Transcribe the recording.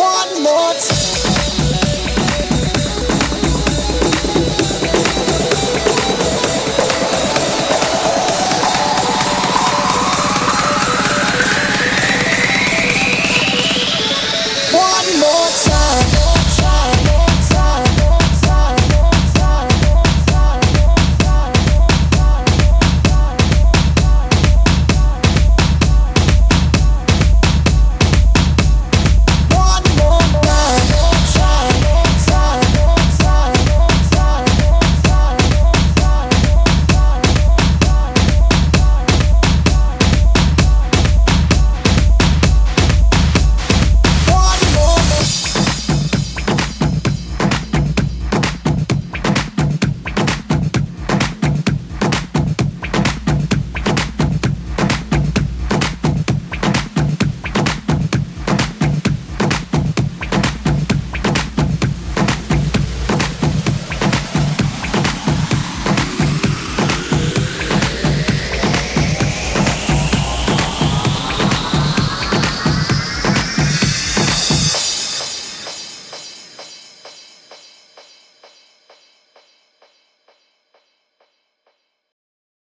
one more time.